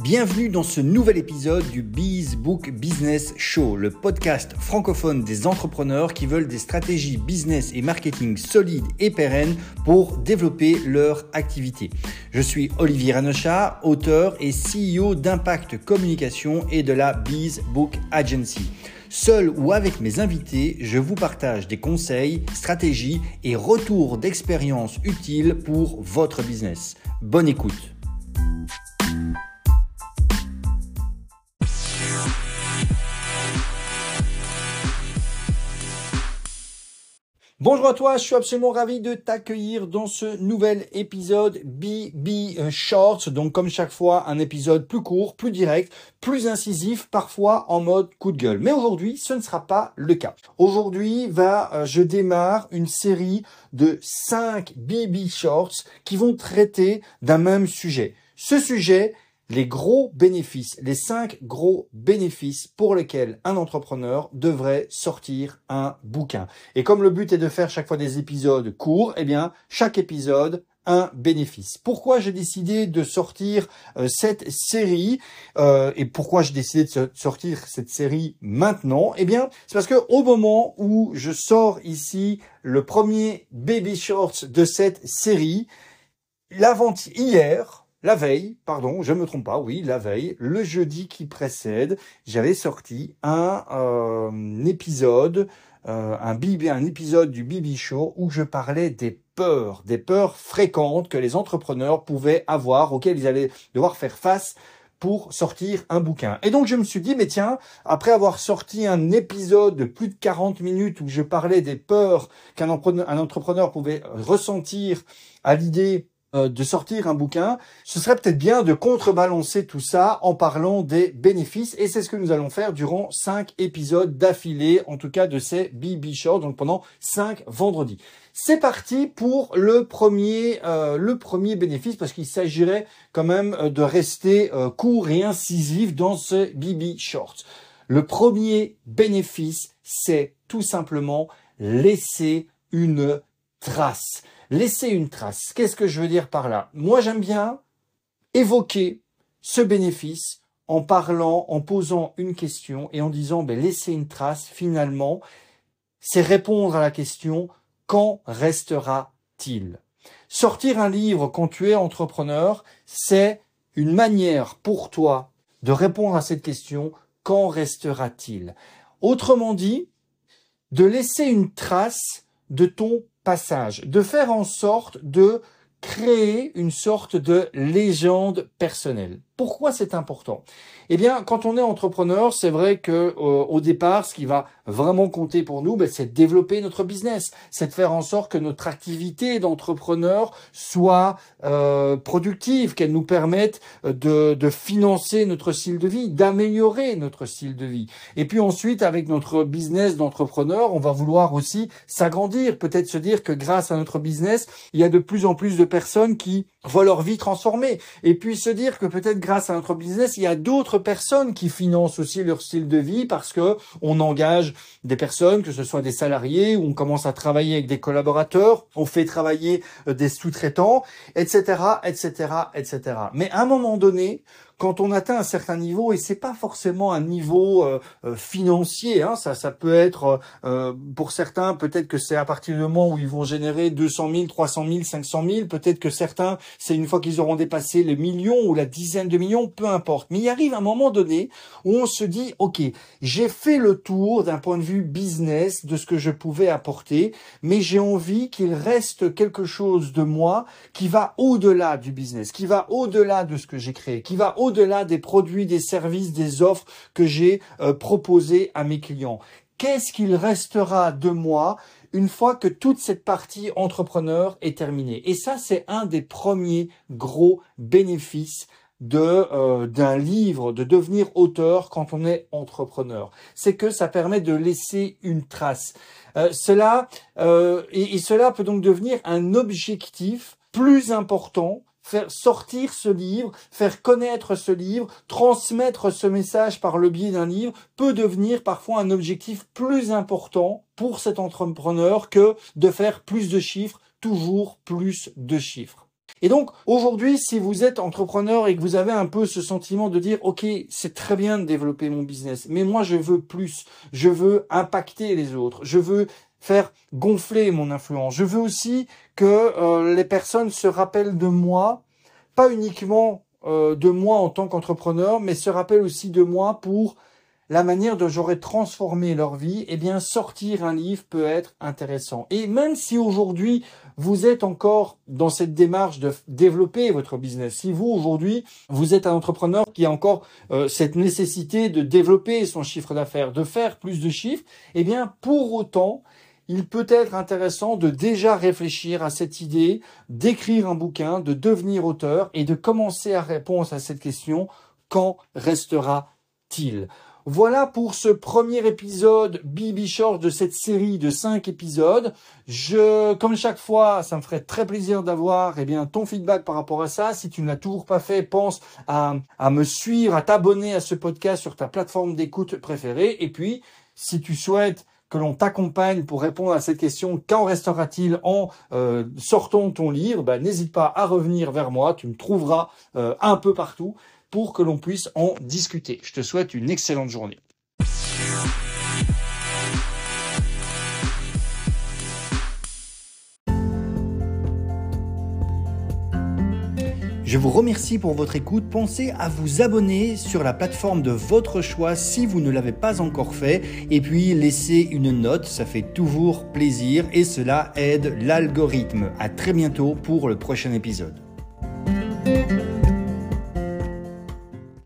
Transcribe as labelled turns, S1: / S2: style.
S1: Bienvenue dans ce nouvel épisode du Biz Book Business Show, le podcast francophone des entrepreneurs qui veulent des stratégies business et marketing solides et pérennes pour développer leur activité. Je suis Olivier Ranochat, auteur et CEO d'Impact Communication et de la Biz Book Agency. Seul ou avec mes invités, je vous partage des conseils, stratégies et retours d'expérience utiles pour votre business. Bonne écoute. Bonjour à toi, je suis absolument ravi de t'accueillir dans ce nouvel épisode BB Shorts. Donc comme chaque fois, un épisode plus court, plus direct, plus incisif, parfois en mode coup de gueule. Mais aujourd'hui, ce ne sera pas le cas. Aujourd'hui, va, euh, je démarre une série de 5 BB Shorts qui vont traiter d'un même sujet. Ce sujet, les gros bénéfices, les cinq gros bénéfices pour lesquels un entrepreneur devrait sortir un bouquin. Et comme le but est de faire chaque fois des épisodes courts, eh bien, chaque épisode un bénéfice. Pourquoi j'ai décidé de sortir euh, cette série euh, et pourquoi j'ai décidé de sortir cette série maintenant? Eh bien, c'est parce que au moment où je sors ici le premier baby shorts de cette série, l'avant hier, la veille, pardon, je me trompe pas, oui, la veille, le jeudi qui précède, j'avais sorti un, euh, épisode, euh, un, un épisode du Bibi Show où je parlais des peurs, des peurs fréquentes que les entrepreneurs pouvaient avoir, auxquelles ils allaient devoir faire face pour sortir un bouquin. Et donc je me suis dit, mais tiens, après avoir sorti un épisode de plus de 40 minutes où je parlais des peurs qu'un entrepreneur pouvait ressentir à l'idée euh, de sortir un bouquin, ce serait peut-être bien de contrebalancer tout ça en parlant des bénéfices et c'est ce que nous allons faire durant cinq épisodes d'affilée, en tout cas de ces BB Shorts, donc pendant cinq vendredis. C'est parti pour le premier, euh, le premier bénéfice parce qu'il s'agirait quand même euh, de rester court et incisif dans ce BB Shorts. Le premier bénéfice, c'est tout simplement laisser une trace laisser une trace. Qu'est-ce que je veux dire par là? Moi, j'aime bien évoquer ce bénéfice en parlant, en posant une question et en disant, ben, laisser une trace, finalement, c'est répondre à la question, quand restera-t-il? Sortir un livre quand tu es entrepreneur, c'est une manière pour toi de répondre à cette question, quand restera-t-il? Autrement dit, de laisser une trace de ton de faire en sorte de créer une sorte de légende personnelle. Pourquoi c'est important? Eh bien, quand on est entrepreneur, c'est vrai que euh, au départ, ce qui va vraiment compter pour nous, ben, c'est de développer notre business, c'est de faire en sorte que notre activité d'entrepreneur soit euh, productive, qu'elle nous permette de, de financer notre style de vie, d'améliorer notre style de vie. Et puis ensuite, avec notre business d'entrepreneur, on va vouloir aussi s'agrandir, peut-être se dire que grâce à notre business, il y a de plus en plus de personnes qui voient leur vie transformée, et puis se dire que peut-être grâce à notre business, il y a d'autres personnes qui financent aussi leur style de vie parce que on engage des personnes, que ce soit des salariés, on commence à travailler avec des collaborateurs, on fait travailler euh, des sous-traitants, etc., etc., etc. Mais à un moment donné, quand on atteint un certain niveau, et c'est pas forcément un niveau euh, euh, financier, hein, ça, ça peut être euh, pour certains, peut-être que c'est à partir du moment où ils vont générer 200 000, 300 000, 500 000, peut-être que certains, c'est une fois qu'ils auront dépassé le million ou la dizaine de millions, peu importe. Mais il arrive un moment donné où on se dit, ok, j'ai fait le tour d'un point de vue business de ce que je pouvais apporter, mais j'ai envie qu'il reste quelque chose de moi qui va au-delà du business, qui va au-delà de ce que j'ai créé, qui va au au-delà des produits, des services, des offres que j'ai euh, proposés à mes clients. Qu'est-ce qu'il restera de moi une fois que toute cette partie entrepreneur est terminée? Et ça, c'est un des premiers gros bénéfices de euh, d'un livre, de devenir auteur quand on est entrepreneur. C'est que ça permet de laisser une trace. Euh, et, cela peut donc devenir un objectif plus important faire sortir ce livre, faire connaître ce livre, transmettre ce message par le biais d'un livre peut devenir parfois un objectif plus important pour cet entrepreneur que de faire plus de chiffres, toujours plus de chiffres. Et donc aujourd'hui, si vous êtes entrepreneur et que vous avez un peu ce sentiment de dire, OK, c'est très bien de développer mon business, mais moi je veux plus, je veux impacter les autres, je veux faire gonfler mon influence, je veux aussi que euh, les personnes se rappellent de moi, pas uniquement euh, de moi en tant qu'entrepreneur, mais se rappellent aussi de moi pour la manière dont j'aurais transformé leur vie, eh bien, sortir un livre peut être intéressant. Et même si aujourd'hui, vous êtes encore dans cette démarche de développer votre business, si vous, aujourd'hui, vous êtes un entrepreneur qui a encore euh, cette nécessité de développer son chiffre d'affaires, de faire plus de chiffres, eh bien, pour autant, il peut être intéressant de déjà réfléchir à cette idée, d'écrire un bouquin, de devenir auteur et de commencer à répondre à cette question, quand restera-t-il? Voilà pour ce premier épisode Short de cette série de 5 épisodes. Je, comme chaque fois, ça me ferait très plaisir d'avoir eh bien ton feedback par rapport à ça. Si tu ne l'as toujours pas fait, pense à me suivre, à t'abonner à ce podcast sur ta plateforme d'écoute préférée. Et puis, si tu souhaites que l'on t'accompagne pour répondre à cette question, quand restera-t-il en euh, sortant ton livre, ben, n'hésite pas à revenir vers moi, tu me trouveras euh, un peu partout pour que l'on puisse en discuter. Je te souhaite une excellente journée. Je vous remercie pour votre écoute. Pensez à vous abonner sur la plateforme de votre choix si vous ne l'avez pas encore fait. Et puis laissez une note, ça fait toujours plaisir et cela aide l'algorithme. À très bientôt pour le prochain épisode.